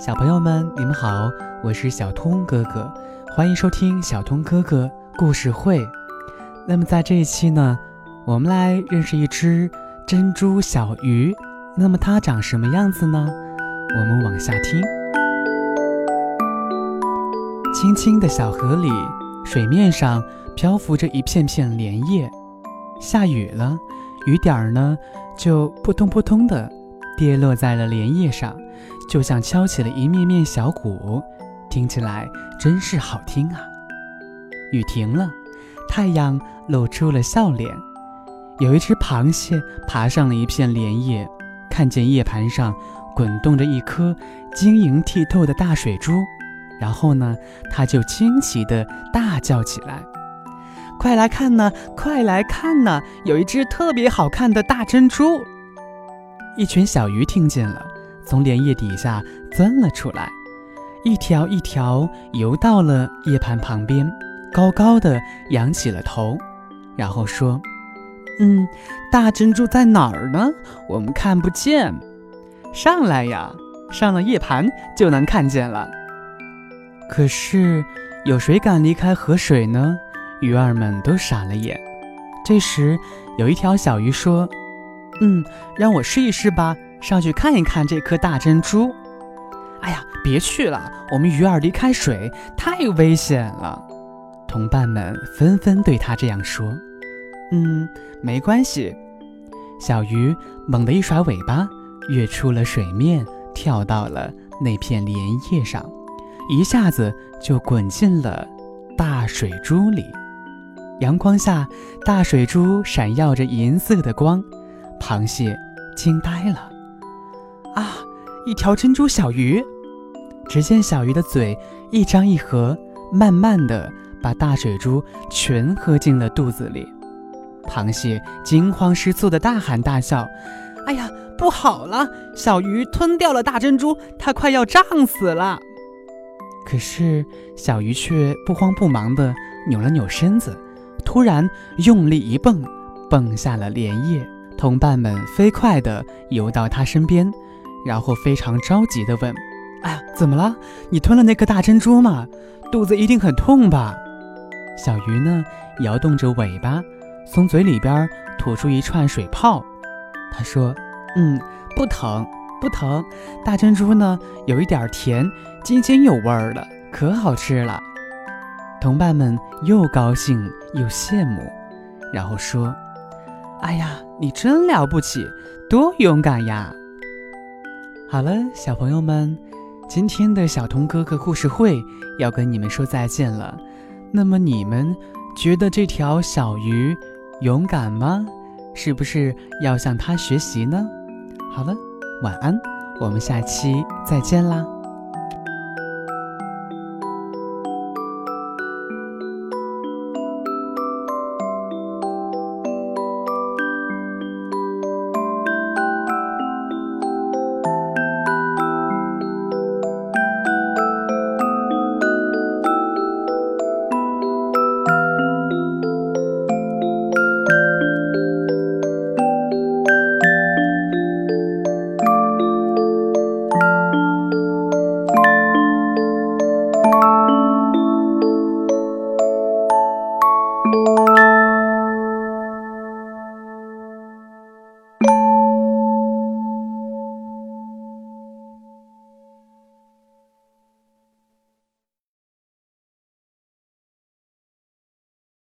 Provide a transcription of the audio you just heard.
小朋友们，你们好，我是小通哥哥，欢迎收听小通哥哥故事会。那么在这一期呢，我们来认识一只珍珠小鱼。那么它长什么样子呢？我们往下听。清清的小河里，水面上漂浮着一片片莲叶。下雨了，雨点儿呢就扑通扑通的跌落在了莲叶上。就像敲起了一面面小鼓，听起来真是好听啊！雨停了，太阳露出了笑脸。有一只螃蟹爬上了一片莲叶，看见叶盘上滚动着一颗晶莹剔透的大水珠，然后呢，它就惊奇地大叫起来：“快来看呢，快来看呢！有一只特别好看的大珍珠！”一群小鱼听见了。从莲叶底下钻了出来，一条一条游到了叶盘旁边，高高的扬起了头，然后说：“嗯，大珍珠在哪儿呢？我们看不见。上来呀，上了叶盘就能看见了。可是有谁敢离开河水呢？”鱼儿们都傻了眼。这时，有一条小鱼说：“嗯，让我试一试吧。”上去看一看这颗大珍珠。哎呀，别去了，我们鱼儿离开水太危险了。同伴们纷纷对他这样说。嗯，没关系。小鱼猛地一甩尾巴，跃出了水面，跳到了那片莲叶上，一下子就滚进了大水珠里。阳光下，大水珠闪耀着银色的光，螃蟹惊呆了。一条珍珠小鱼，只见小鱼的嘴一张一合，慢慢的把大水珠全喝进了肚子里。螃蟹惊慌失措的大喊大叫：“哎呀，不好了！小鱼吞掉了大珍珠，它快要胀死了。”可是小鱼却不慌不忙的扭了扭身子，突然用力一蹦，蹦下了莲叶。同伴们飞快地游到它身边。然后非常着急地问：“哎呀，怎么了？你吞了那颗大珍珠吗？肚子一定很痛吧？”小鱼呢，摇动着尾巴，从嘴里边吐出一串水泡。他说：“嗯，不疼，不疼。大珍珠呢，有一点甜，津津有味儿的，可好吃了。”同伴们又高兴又羡慕，然后说：“哎呀，你真了不起，多勇敢呀！”好了，小朋友们，今天的小童哥哥故事会要跟你们说再见了。那么你们觉得这条小鱼勇敢吗？是不是要向它学习呢？好了，晚安，我们下期再见啦。Música